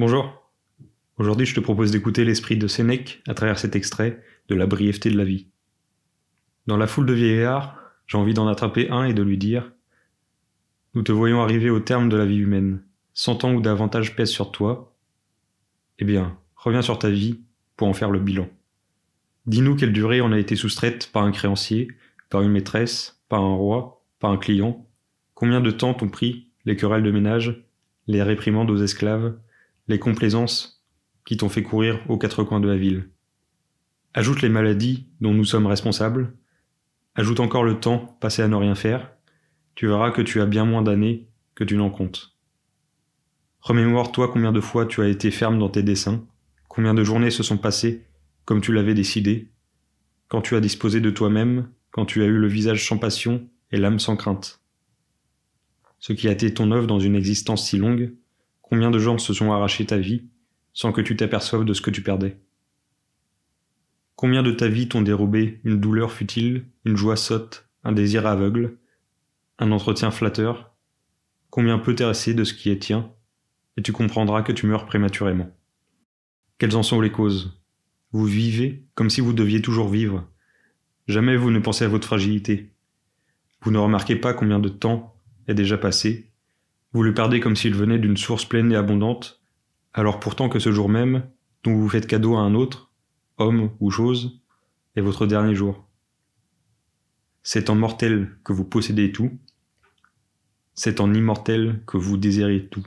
Bonjour. Aujourd'hui, je te propose d'écouter l'esprit de Sénèque à travers cet extrait de La brièveté de la vie. Dans la foule de vieillards, j'ai envie d'en attraper un et de lui dire Nous te voyons arriver au terme de la vie humaine. Cent ans ou davantage pèsent sur toi. Eh bien, reviens sur ta vie pour en faire le bilan. Dis-nous quelle durée en a été soustraite par un créancier, par une maîtresse, par un roi, par un client. Combien de temps t'ont pris les querelles de ménage, les réprimandes aux esclaves, les complaisances qui t'ont fait courir aux quatre coins de la ville. Ajoute les maladies dont nous sommes responsables, ajoute encore le temps passé à ne rien faire, tu verras que tu as bien moins d'années que tu n'en comptes. Remémore-toi combien de fois tu as été ferme dans tes dessins, combien de journées se sont passées comme tu l'avais décidé, quand tu as disposé de toi-même, quand tu as eu le visage sans passion et l'âme sans crainte. Ce qui a été ton œuvre dans une existence si longue, Combien de gens se sont arrachés ta vie sans que tu t'aperçoives de ce que tu perdais? Combien de ta vie t'ont dérobé? Une douleur futile, une joie sotte, un désir aveugle, un entretien flatteur? Combien peut t'est de ce qui est tien? Et tu comprendras que tu meurs prématurément. Quelles en sont les causes? Vous vivez comme si vous deviez toujours vivre. Jamais vous ne pensez à votre fragilité. Vous ne remarquez pas combien de temps est déjà passé vous le perdez comme s'il venait d'une source pleine et abondante, alors pourtant que ce jour même, dont vous faites cadeau à un autre, homme ou chose, est votre dernier jour. C'est en mortel que vous possédez tout, c'est en immortel que vous désirez tout.